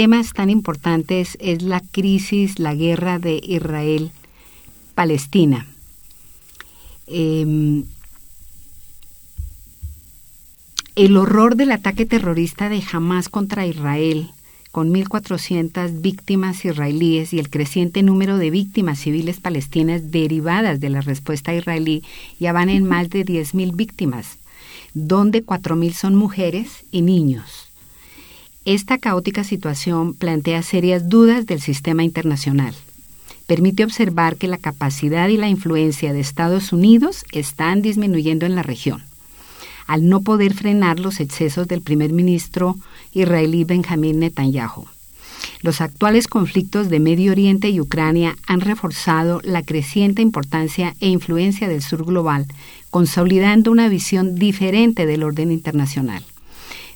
temas tan importantes es la crisis, la guerra de Israel-Palestina. Em, el horror del ataque terrorista de Hamas contra Israel, con 1.400 víctimas israelíes y el creciente número de víctimas civiles palestinas derivadas de la respuesta israelí, ya van en más de 10.000 víctimas, donde 4.000 son mujeres y niños. Esta caótica situación plantea serias dudas del sistema internacional. Permite observar que la capacidad y la influencia de Estados Unidos están disminuyendo en la región al no poder frenar los excesos del primer ministro israelí Benjamín Netanyahu. Los actuales conflictos de Medio Oriente y Ucrania han reforzado la creciente importancia e influencia del sur global, consolidando una visión diferente del orden internacional.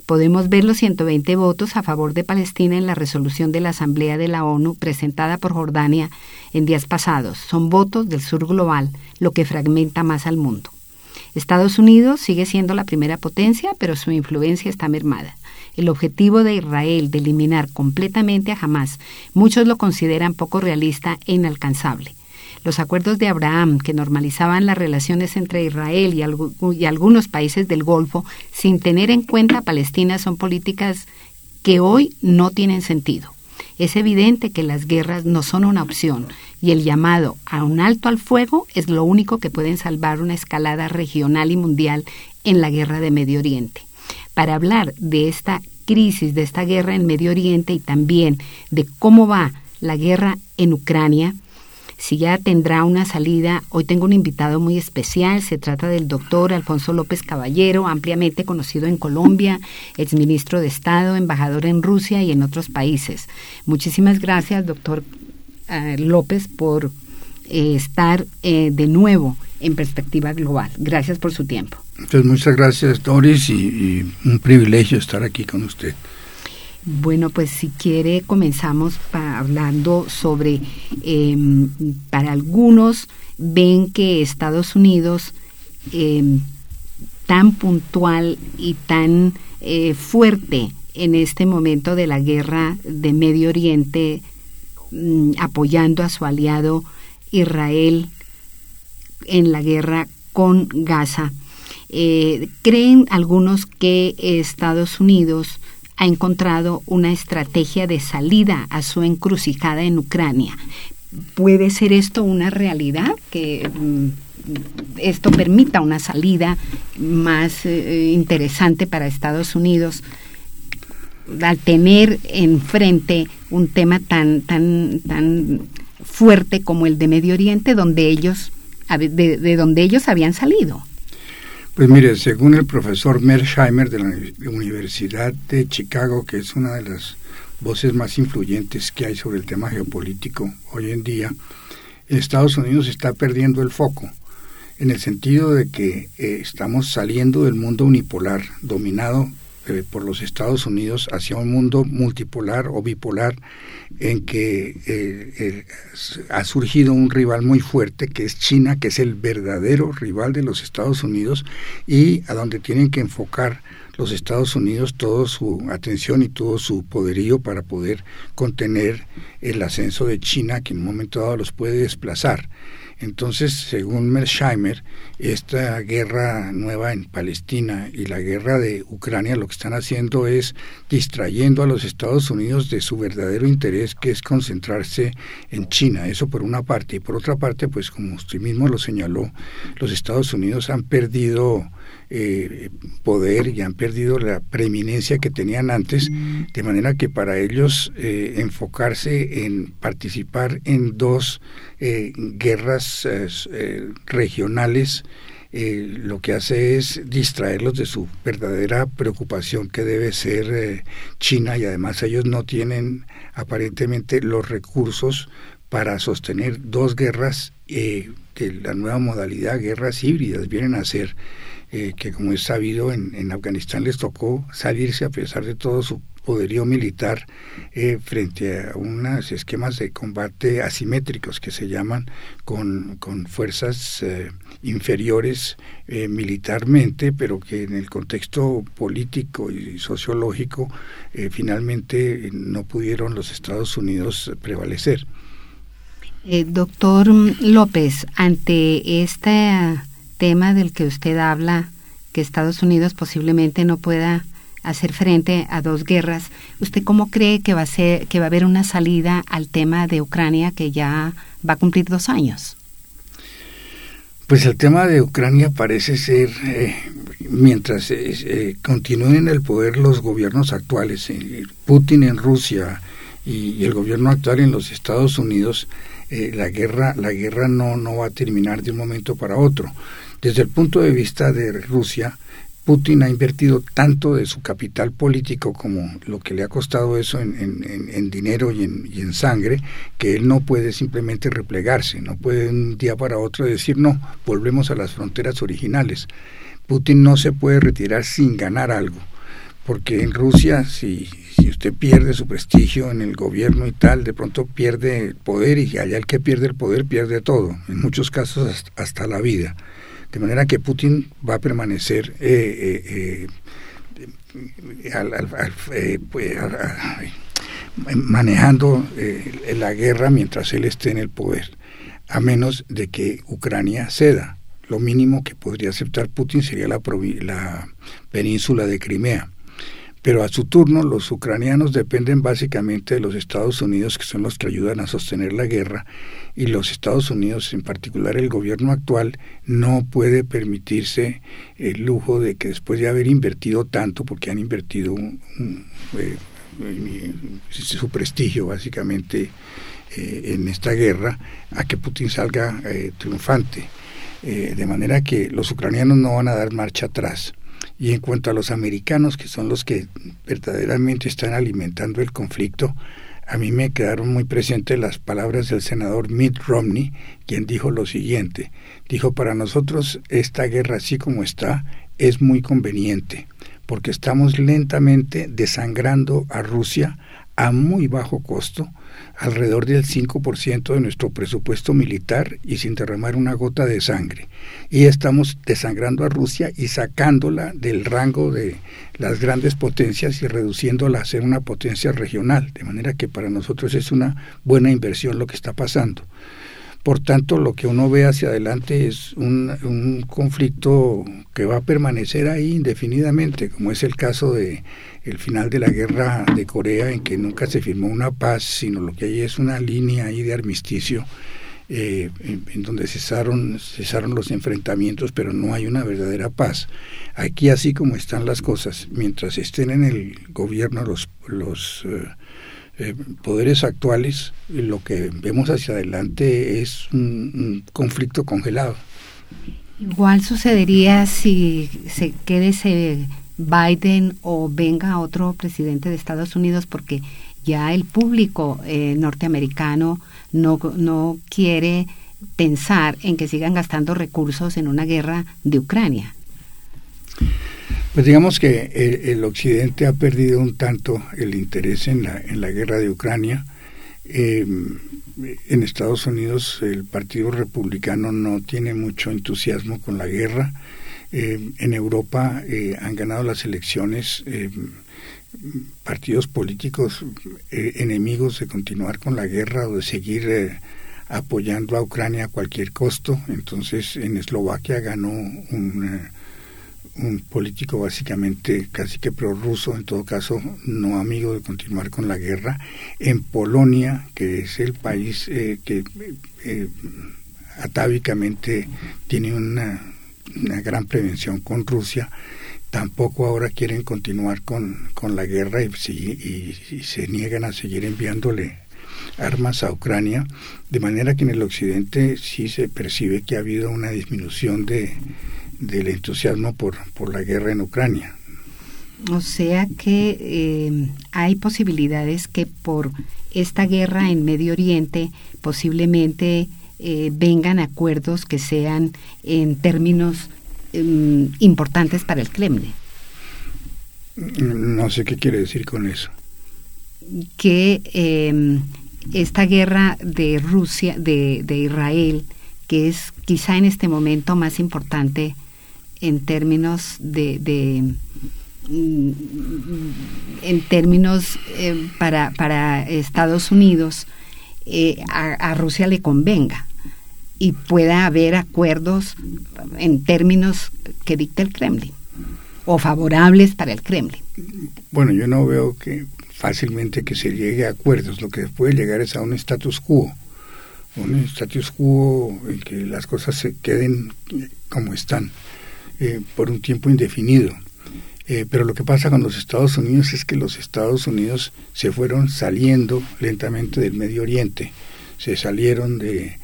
Podemos ver los 120 votos a favor de Palestina en la resolución de la Asamblea de la ONU presentada por Jordania en días pasados. Son votos del sur global, lo que fragmenta más al mundo. Estados Unidos sigue siendo la primera potencia, pero su influencia está mermada. El objetivo de Israel de eliminar completamente a Hamas, muchos lo consideran poco realista e inalcanzable. Los acuerdos de Abraham, que normalizaban las relaciones entre Israel y, algunos países del Golfo sin tener en cuenta a Palestina, son políticas que hoy no tienen sentido. Es evidente que las guerras no son una opción y el llamado a un alto al fuego es lo único que pueden salvar una escalada regional y mundial en la guerra de Medio Oriente. Para hablar de esta crisis, de esta guerra en Medio Oriente y también de cómo va la guerra en Ucrania, si ya tendrá una salida. Hoy tengo un invitado muy especial, se trata del doctor Alfonso López Caballero, ampliamente conocido en Colombia, exministro de Estado, embajador en Rusia y en otros países. Muchísimas gracias, doctor eh, López, por eh, estar eh, de nuevo en perspectiva global. Gracias por su tiempo. Pues muchas gracias, Doris, y un privilegio estar aquí con usted. Bueno, pues si quiere comenzamos hablando sobre, em, para algunos ven que Estados Unidos em, tan puntual y tan eh, fuerte en este momento de la guerra de Medio Oriente, mm, apoyando a su aliado Israel en la guerra con Gaza. Eh, creen algunos que Estados Unidos ha encontrado una estrategia de salida a su encrucijada en Ucrania. ¿Puede ser esto una realidad? Que mm, esto permita una salida más eh, interesante para Estados Unidos al tener enfrente un tema tan, tan, tan fuerte como el de Medio Oriente, donde ellos, de donde ellos habían salido. Pues mire, según el profesor Mersheimer de la Universidad de Chicago, que es una de las voces más influyentes que hay sobre el tema geopolítico hoy en día, Estados Unidos está perdiendo el foco, en el sentido de que eh, estamos saliendo del mundo unipolar, dominado eh, por los Estados Unidos hacia un mundo multipolar o bipolar en que eh, ha surgido un rival muy fuerte que es China, que es el verdadero rival de los Estados Unidos y a donde tienen que enfocar los Estados Unidos toda su atención y todo su poderío para poder contener el ascenso de China que en un momento dado los puede desplazar. Entonces, según Mersheimer, esta guerra nueva en Palestina y la guerra de Ucrania lo que están haciendo es distrayendo a los Estados Unidos de su verdadero interés, que es concentrarse en China. Eso por una parte. Y por otra parte, pues como usted mismo lo señaló, los Estados Unidos han perdido eh, poder y han perdido la preeminencia que tenían antes, de manera que para ellos eh, enfocarse en participar en dos eh, guerras regionales, lo que hace es distraerlos de su verdadera preocupación que debe ser China y además ellos no tienen aparentemente los recursos para sostener dos guerras que la nueva modalidad, guerras híbridas, vienen a ser eh, que como es sabido en, Afganistán les tocó salirse a pesar de todo su poderío militar eh, frente a unos esquemas de combate asimétricos que se llaman con, con fuerzas eh, inferiores militarmente, pero que en el contexto político y sociológico finalmente no pudieron los Estados Unidos prevalecer. doctor López, ante esta tema del que usted habla, que Estados Unidos posiblemente no pueda hacer frente a dos guerras, ¿usted cómo cree que va a ser, que va a haber una salida al tema de Ucrania que ya va a cumplir dos años? Pues el tema de Ucrania parece ser, eh, mientras eh, continúen en el poder los gobiernos actuales, eh, Putin en Rusia y, el gobierno actual en los Estados Unidos, la guerra, la guerra no, no va a terminar de un momento para otro. Desde el punto de vista de Rusia, Putin ha invertido tanto de su capital político como lo que le ha costado eso en, dinero y en, sangre, que él no puede simplemente replegarse, no puede un día para otro decir no, volvemos a las fronteras originales. Putin no se puede retirar sin ganar algo, porque en Rusia si, si usted pierde su prestigio en el gobierno y tal, de pronto pierde el poder y allá el que pierde el poder pierde todo, en muchos casos hasta la vida. De manera que Putin va a permanecer manejando la guerra mientras él esté en el poder, a menos de que Ucrania ceda. Lo mínimo que podría aceptar Putin sería la, la península de Crimea. Pero a su turno los ucranianos dependen básicamente de los Estados Unidos, que son los que ayudan a sostener la guerra, y los Estados Unidos, en particular el gobierno actual, no puede permitirse el lujo de que después de haber invertido tanto, porque han invertido eh, su prestigio básicamente eh, en esta guerra, a que Putin salga eh, triunfante. de manera que los ucranianos no van a dar marcha atrás. Y en cuanto a los americanos, que son los que verdaderamente están alimentando el conflicto, a mí me quedaron muy presentes las palabras del senador Mitt Romney, quien dijo lo siguiente, dijo, para nosotros esta guerra así como está es muy conveniente, porque estamos lentamente desangrando a Rusia a muy bajo costo, alrededor del 5% de nuestro presupuesto militar y sin derramar una gota de sangre. Y estamos desangrando a Rusia y sacándola del rango de las grandes potencias y reduciéndola a ser una potencia regional, de manera que para nosotros es una buena inversión lo que está pasando. Por tanto, lo que uno ve hacia adelante es un, un conflicto que va a permanecer ahí indefinidamente, como es el caso de el final de la guerra de Corea, en que nunca se firmó una paz, sino lo que hay es una línea ahí de armisticio, eh, en, donde cesaron, cesaron los enfrentamientos, pero no hay una verdadera paz. Aquí, así como están las cosas, mientras estén en el gobierno los, los eh, eh, poderes actuales, lo que vemos hacia adelante es un, conflicto congelado. Igual sucedería si se quede ese Biden o venga otro presidente de Estados Unidos porque ya el público eh, norteamericano no, no quiere pensar en que sigan gastando recursos en una guerra de Ucrania. Pues digamos que el, Occidente ha perdido un tanto el interés en la, en la guerra de Ucrania. Em, en Estados Unidos el Partido Republicano no tiene mucho entusiasmo con la guerra. Eh, en Europa eh, han ganado las elecciones eh, partidos políticos enemigos de continuar con la guerra o de seguir apoyando a Ucrania a cualquier costo. Entonces en Eslovaquia ganó un, un político básicamente casi que prorruso, en todo caso no amigo de continuar con la guerra. En Polonia, que es el país que atávicamente tiene una, una gran prevención con Rusia, tampoco ahora quieren continuar con, con la guerra y, se niegan a seguir enviándole armas a Ucrania, de manera que en el occidente sí se percibe que ha habido una disminución de, del entusiasmo por, por la guerra en Ucrania. O sea que eh, hay posibilidades que por esta guerra en Medio Oriente posiblemente eh, vengan acuerdos que sean en términos Em, importantes para el Kremlin. No sé qué quiere decir con eso. Que em, esta guerra de Rusia, de, Israel, que es quizá en este momento más importante en términos de, mm, en términos em, para, para Estados Unidos, eh, a Rusia le convenga y pueda haber acuerdos en términos que dicta el Kremlin o favorables para el Kremlin. Bueno, yo no veo que fácilmente que se llegue a acuerdos, lo que puede llegar es a un status quo, un status quo en que las cosas se queden como están eh, por un tiempo indefinido. Eh, pero lo que pasa con los Estados Unidos es que los Estados Unidos se fueron saliendo lentamente del Medio Oriente, se salieron de,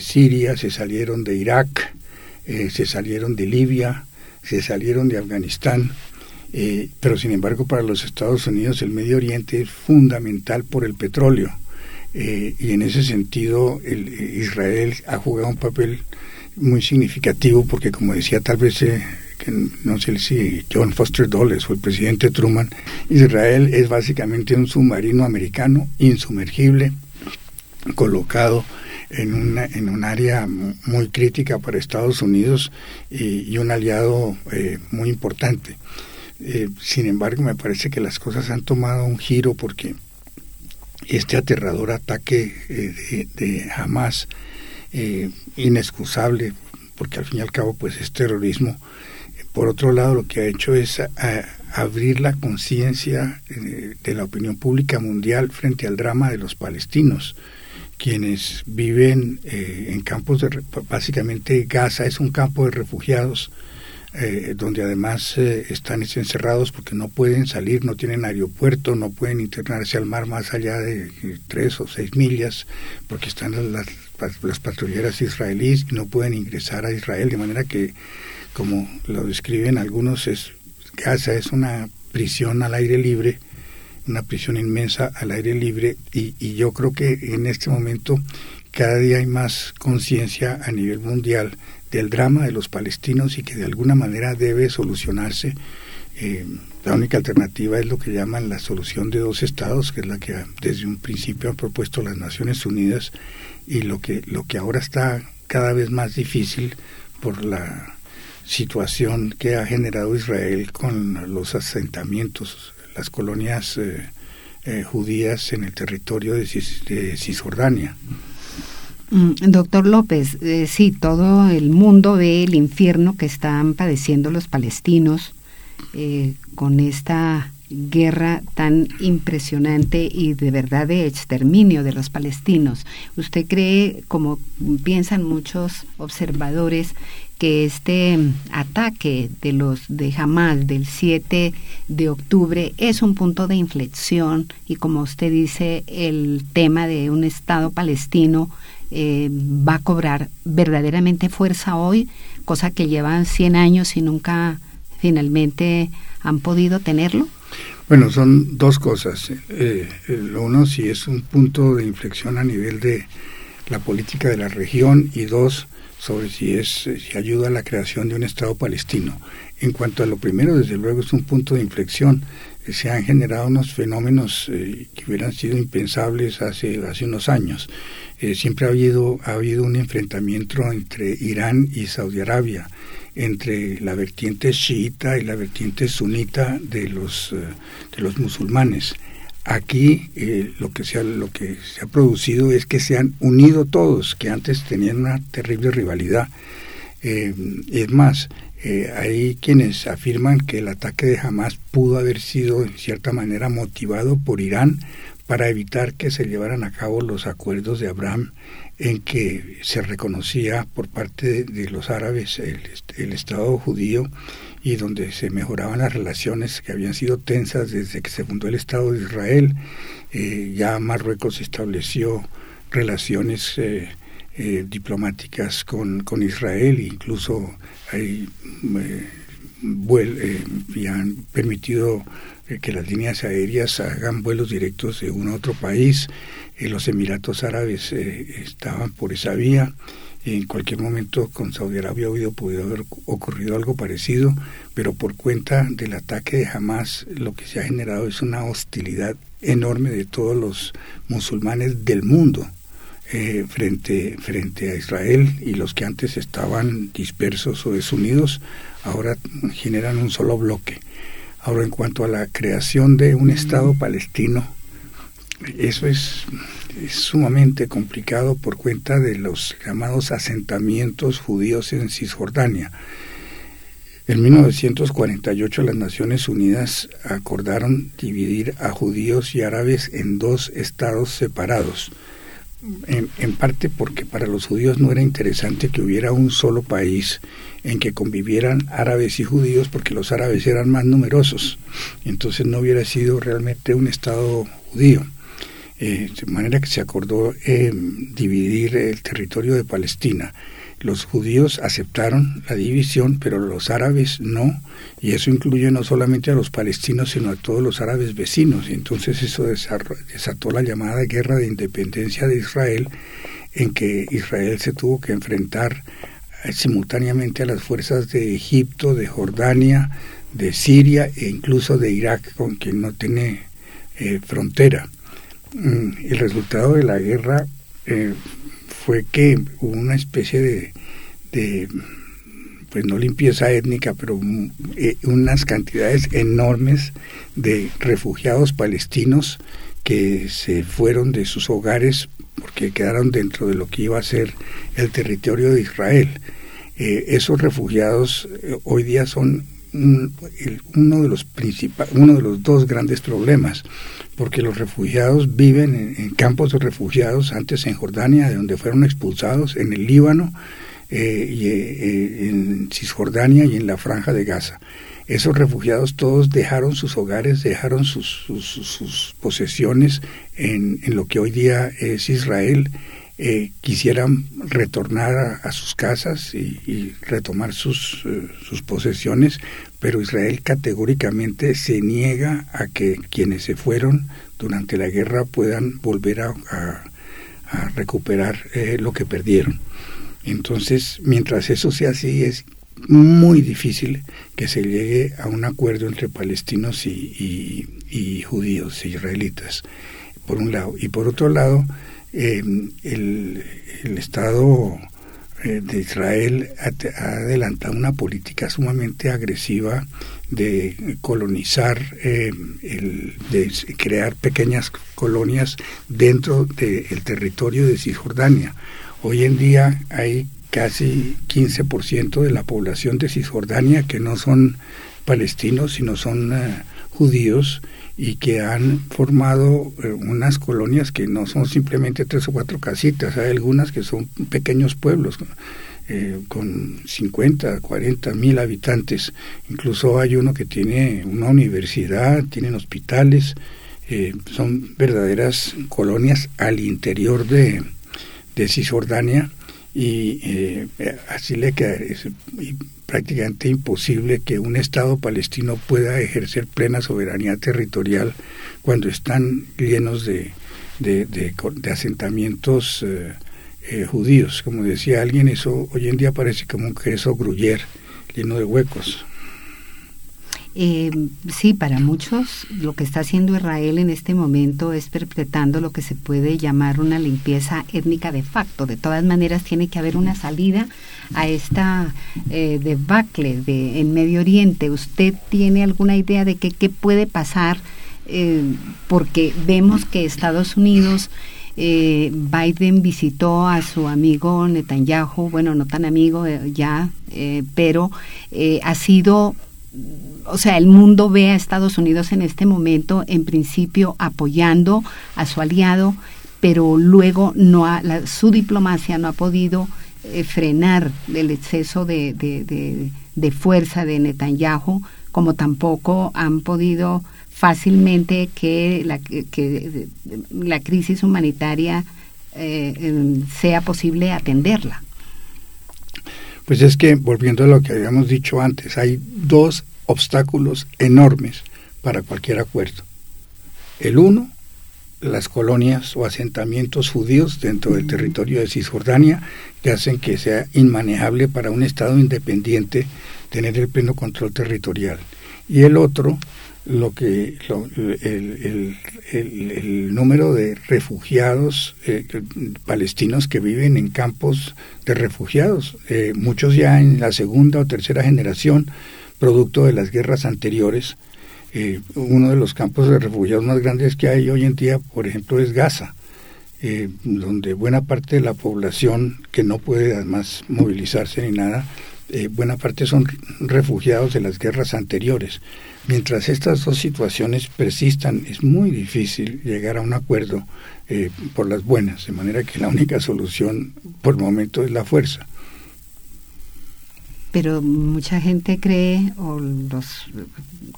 Siria, se salieron de Irak, eh, se salieron de Libia, se salieron de Afganistán, eh, pero sin embargo para los Estados Unidos el Medio Oriente es fundamental por el petróleo. Eh, y en ese sentido el, Israel ha jugado un papel muy significativo porque como decía tal vez no sé si John Foster Dulles o el presidente Truman, Israel es básicamente un submarino americano insumergible colocado en, una, en un área muy crítica para Estados Unidos y, un aliado eh, muy importante. Eh, sin embargo, me parece que las cosas han tomado un giro porque este aterrador ataque eh, de, de, Hamas, inexcusable, porque al fin y al cabo pues es terrorismo, por otro lado lo que ha hecho es abrir la conciencia de la opinión pública mundial frente al drama de los palestinos quienes viven eh, en campos de básicamente Gaza es un campo de refugiados eh, donde además eh, están encerrados porque no pueden salir, no tienen aeropuerto, no pueden internarse al mar más allá de tres o seis millas porque están las, las patrulleras israelíes y no pueden ingresar a Israel de manera que como lo describen algunos es Gaza es una prisión al aire libre una prisión inmensa al aire libre y, yo creo que en este momento cada día hay más conciencia a nivel mundial del drama de los palestinos y que de alguna manera debe solucionarse. Eh, la única alternativa es lo que llaman la solución de dos estados, que es la que desde un principio han propuesto las Naciones Unidas y lo que, lo que ahora está cada vez más difícil por la situación que ha generado Israel con los asentamientos las colonias eh, eh, judías en el territorio de, Cisjordania. Mm, doctor López, eh, sí, todo el mundo ve el infierno que están padeciendo los palestinos con esta guerra tan impresionante y de verdad de exterminio de los palestinos. ¿Usted cree, como piensan muchos observadores, que este ataque de los de Hamas del 7 de octubre es un punto de inflexión y como usted dice el tema de un Estado palestino eh, va a cobrar verdaderamente fuerza hoy, cosa que llevan 100 años y nunca finalmente han podido tenerlo. Bueno, son dos cosas. Eh, eh, lo uno, si es un punto de inflexión a nivel de la política de la región y dos, sobre si es si ayuda a la creación de un Estado palestino. En cuanto a lo primero, desde luego es un punto de inflexión. Se han generado unos fenómenos eh, que hubieran sido impensables hace, hace unos años. Eh, siempre ha habido, ha habido un enfrentamiento entre Irán y Saudi Arabia, entre la vertiente chiita y la vertiente sunita de los, eh, de los musulmanes aquí eh, lo que se ha, lo que se ha producido es que se han unido todos que antes tenían una terrible rivalidad. Eh, es más eh, hay quienes afirman que el ataque de Hamas pudo haber sido en cierta manera motivado por Irán para evitar que se llevaran a cabo los acuerdos de Abraham en que se reconocía por parte de, los árabes el, Estado judío y donde se mejoraban las relaciones que habían sido tensas desde que se fundó el Estado de Israel. Eh, ya Marruecos estableció relaciones eh, eh, diplomáticas con, con Israel, incluso hay, y han permitido que las líneas aéreas hagan vuelos directos de un a otro país. Los Emiratos Árabes estaban por esa vía. En cualquier momento con Saudi Arabia hubiera podido haber ocurrido algo parecido, pero por cuenta del ataque de Hamas lo que se ha generado es una hostilidad enorme de todos los musulmanes del mundo eh, frente, frente a Israel y los que antes estaban dispersos o desunidos ahora generan un solo bloque. Ahora, en cuanto a la creación de un Estado palestino, eso es, sumamente complicado por cuenta de los llamados asentamientos judíos en Cisjordania. En 1948 las Naciones Unidas acordaron dividir a judíos y árabes en dos estados separados, en, en, parte porque para los judíos no era interesante que hubiera un solo país en que convivieran árabes y judíos porque los árabes eran más numerosos. Entonces no hubiera sido realmente un Estado judío. Eh, de manera que se acordó eh, dividir el territorio de Palestina. Los judíos aceptaron la división, pero los árabes no, y eso incluye no solamente a los palestinos, sino a todos los árabes vecinos. Y entonces eso desató la llamada guerra de independencia de Israel, en que Israel se tuvo que enfrentar simultáneamente a las fuerzas de Egipto, de Jordania, de Siria e incluso de Irak, con quien no tiene eh, frontera. Mm, el resultado de la guerra eh, fue que hubo una especie de, de, pues no limpieza étnica, pero eh, unas cantidades enormes de refugiados palestinos que se fueron de sus hogares porque quedaron dentro de lo que iba a ser el territorio de Israel. Eh, esos refugiados hoy día son uno de los principales, uno de los dos grandes problemas, porque los refugiados viven en, campos de refugiados, antes en Jordania, de donde fueron expulsados, en el Líbano, eh, y, en Cisjordania y en la Franja de Gaza. Esos refugiados todos dejaron sus hogares, dejaron sus, sus, posesiones en, lo que hoy día es Israel eh, quisieran retornar a, sus casas y, retomar sus, eh, sus, posesiones, pero Israel categóricamente se niega a que quienes se fueron durante la guerra puedan volver a, recuperar eh, lo que perdieron. Entonces, mientras eso sea así, es muy difícil que se llegue a un acuerdo entre palestinos y, y judíos, israelitas, por un lado. Y por otro lado, el, el, Estado eh, de Israel ha, adelantado una política sumamente agresiva de colonizar, eh, el, de crear pequeñas colonias dentro del territorio de Cisjordania. Hoy en día hay casi 15% de la población de Cisjordania que no son palestinos, sino son eh, judíos y que han formado eh, unas colonias que no son simplemente tres o cuatro casitas, hay algunas que son pequeños pueblos eh, con 50, 40 mil habitantes, incluso hay uno que tiene una universidad, tienen hospitales, eh, son verdaderas colonias al interior de, de Cisjordania y así le queda prácticamente imposible que un Estado palestino pueda ejercer plena soberanía territorial cuando están llenos de, de, asentamientos eh, eh, judíos. Como decía alguien, eso hoy en día parece como un queso gruyer lleno de huecos. Eh, sí, para muchos lo que está haciendo Israel en este momento es perpetrando lo que se puede llamar una limpieza étnica de facto. De todas maneras, tiene que haber una salida a esta eh, debacle de, en Medio Oriente. ¿Usted tiene alguna idea de qué puede pasar eh, porque vemos que Estados Unidos, eh, Biden visitó a su amigo Netanyahu, bueno, no tan amigo eh, ya, pero ha sido, o sea, el mundo ve a Estados Unidos en este momento, en principio, apoyando a su aliado, pero luego no su diplomacia no ha podido frenar el exceso de, de, de fuerza de Netanyahu, como tampoco han podido fácilmente que la, que la crisis humanitaria eh, sea posible atenderla. Pues es que, volviendo a lo que habíamos dicho antes, hay dos obstáculos enormes para cualquier acuerdo. El uno, las colonias o asentamientos judíos dentro del territorio de Cisjordania que hacen que sea inmanejable para un Estado independiente tener el pleno control territorial. Y el otro, lo que el, el, número de refugiados eh, palestinos que viven en campos de refugiados, eh, muchos ya en la segunda o tercera generación, producto de las guerras anteriores. Eh, uno de los campos de refugiados más grandes que hay hoy en día, por ejemplo, es Gaza, donde buena parte de la población que no puede además movilizarse ni nada, buena parte son refugiados de las guerras anteriores. Mientras estas dos situaciones persistan, es muy difícil llegar a un acuerdo eh, por las buenas, de manera que la única solución por el momento es la fuerza. Pero mucha gente cree, o los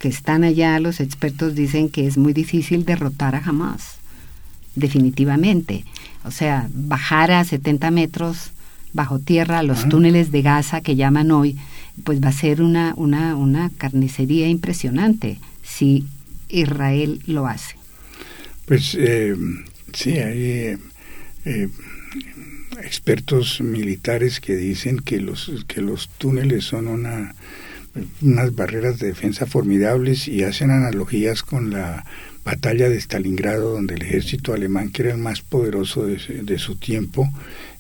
que están allá, los expertos dicen que es muy difícil derrotar a Hamas, definitivamente. O sea, bajar a 70 metros bajo tierra, los túneles de Gaza que llaman hoy, pues va a ser una, una, una carnicería impresionante si Israel lo hace. Pues eh, sí, hay eh, eh, expertos militares que dicen que los, que los túneles son una, unas barreras de defensa formidables y hacen analogías con la batalla de Stalingrado, donde el ejército alemán, que era el más poderoso de, de su tiempo,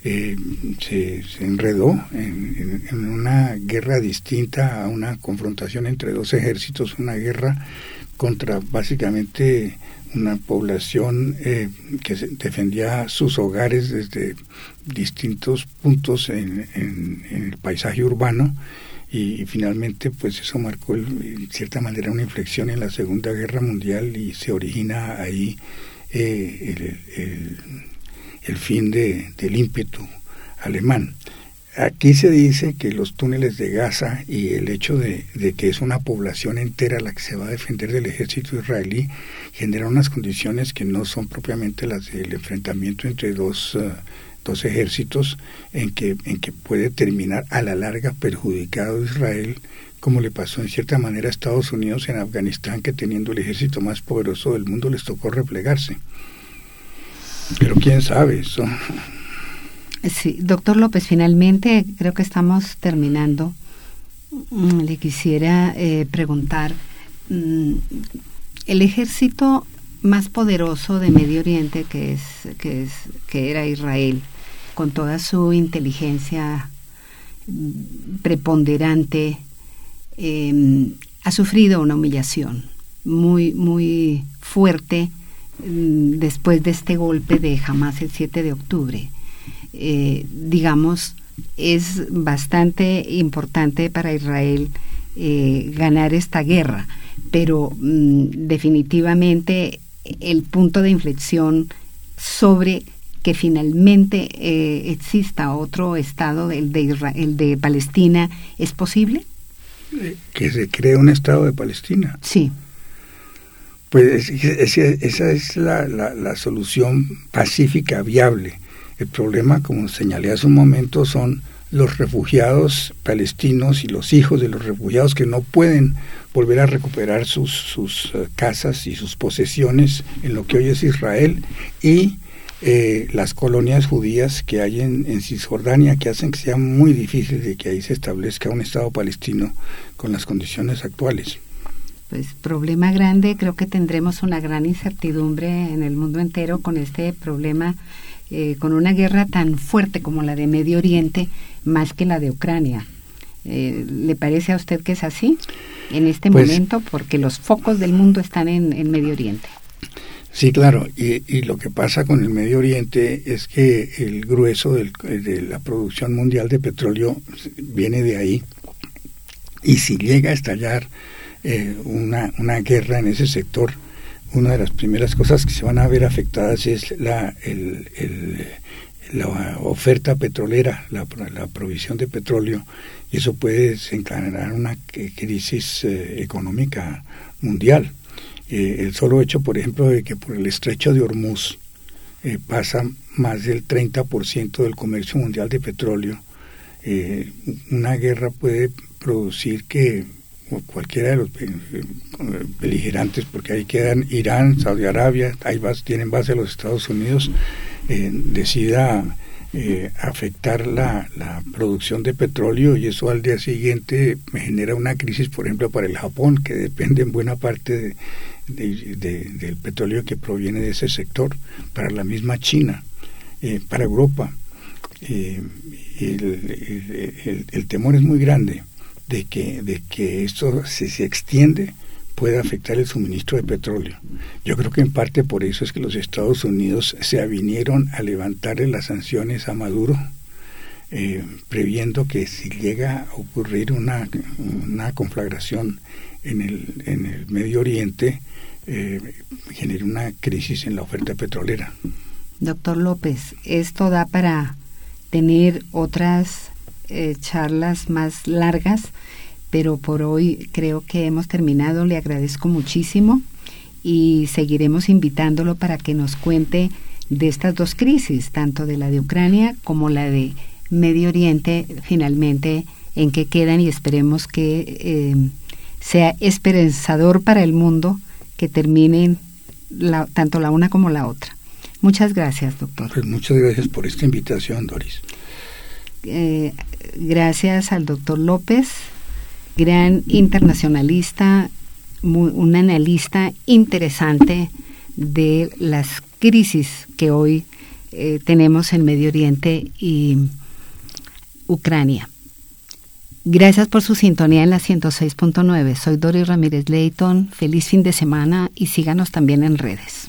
eh, se, enredó en, una guerra distinta a una confrontación entre dos ejércitos, una guerra contra básicamente una población eh, que defendía sus hogares desde distintos puntos en, el paisaje urbano y, finalmente pues eso marcó en cierta manera una inflexión en la Segunda Guerra Mundial y se origina ahí eh, el fin de, del ímpetu alemán. Aquí se dice que los túneles de Gaza y el hecho de, que es una población entera la que se va a defender del ejército israelí genera unas condiciones que no son propiamente las del enfrentamiento entre dos, uh, dos ejércitos en que, en que puede terminar a la larga perjudicado Israel como le pasó en cierta manera a Estados Unidos en Afganistán que teniendo el ejército más poderoso del mundo les tocó replegarse. Pero quién sabe eso. Sí, doctor López, finalmente creo que estamos terminando. Mm, le quisiera eh, preguntar, mm, el ejército más poderoso de Medio Oriente, que es, que es, que era Israel, con toda su inteligencia mm, preponderante, em, ha sufrido una humillación muy, muy fuerte Mm, después de este golpe de Hamas el 7 de octubre. Eh, digamos, es bastante importante para Israel eh, ganar esta guerra, pero mm, definitivamente el punto de inflexión sobre que finalmente eh, exista otro Estado, el de, el de Palestina, ¿es posible? Que se cree un Estado de Palestina. Sí. Pues esa es la, la, solución pacífica, viable. El problema, como señalé hace un momento, son los refugiados palestinos y los hijos de los refugiados que no pueden volver a recuperar sus, sus eh, casas y sus posesiones en lo que hoy es Israel y eh, las colonias judías que hay en, en, Cisjordania que hacen que sea muy difícil de que ahí se establezca un Estado palestino con las condiciones actuales. Pues problema grande, creo que tendremos una gran incertidumbre en el mundo entero con este problema, eh, con una guerra tan fuerte como la de Medio Oriente, más que la de Ucrania. Eh, ¿Le parece a usted que es así? en este Pues- momento porque los focos del mundo están en, en Medio Oriente. Sí, claro, y, y lo que pasa con el Medio Oriente es que el grueso del- de la producción mundial de petróleo viene de ahí. Y si llega a estallar eh, una, una guerra en ese sector, una de las primeras cosas que se van a ver afectadas es la, el- el- la oferta petrolera, la, la provisión de petróleo, eso puede desencadenar una crisis eh, económica mundial. Eh, el solo hecho, por ejemplo, de que por el estrecho de Hormuz eh, pasa más del 30% del comercio mundial de petróleo, una guerra puede producir que cualquiera de los beligerantes, porque ahí quedan Irán, Saudi Arabia, ahí bas- tienen base los Estados Unidos, eh, decida eh, afectar la, producción de petróleo y eso al día siguiente me genera una crisis, por ejemplo, para el Japón, que depende en buena parte de- de- de- del petróleo que proviene de ese sector, para la misma China, eh, para Europa. Eh, el, temor es muy grande de que, de que esto, se extiende, pueda afectar el suministro de petróleo. Yo creo que en parte por eso es que los Estados Unidos se avinieron a levantarle las sanciones a Maduro, eh, previendo que si llega a ocurrir una, una conflagración en el, en el Medio Oriente, eh, genere una crisis en la oferta petrolera. Doctor López, esto da para tener otras eh, charlas más largas, pero por hoy creo que hemos terminado. Le agradezco muchísimo y seguiremos invitándolo para que nos cuente de estas dos crisis, tanto de la de Ucrania como la de Medio Oriente, finalmente en qué quedan y esperemos que eh, sea esperanzador para el mundo que terminen la- tanto la una como la otra. Muchas gracias, doctor. Pues muchas gracias por esta invitación, Doris. Eh, gracias al doctor López, gran internacionalista, muy- un analista interesante de las crisis que hoy eh, tenemos en Medio Oriente y Ucrania. Gracias por su sintonía en la 106.9. Soy Doris Ramírez Leighton. Feliz fin de semana y síganos también en redes.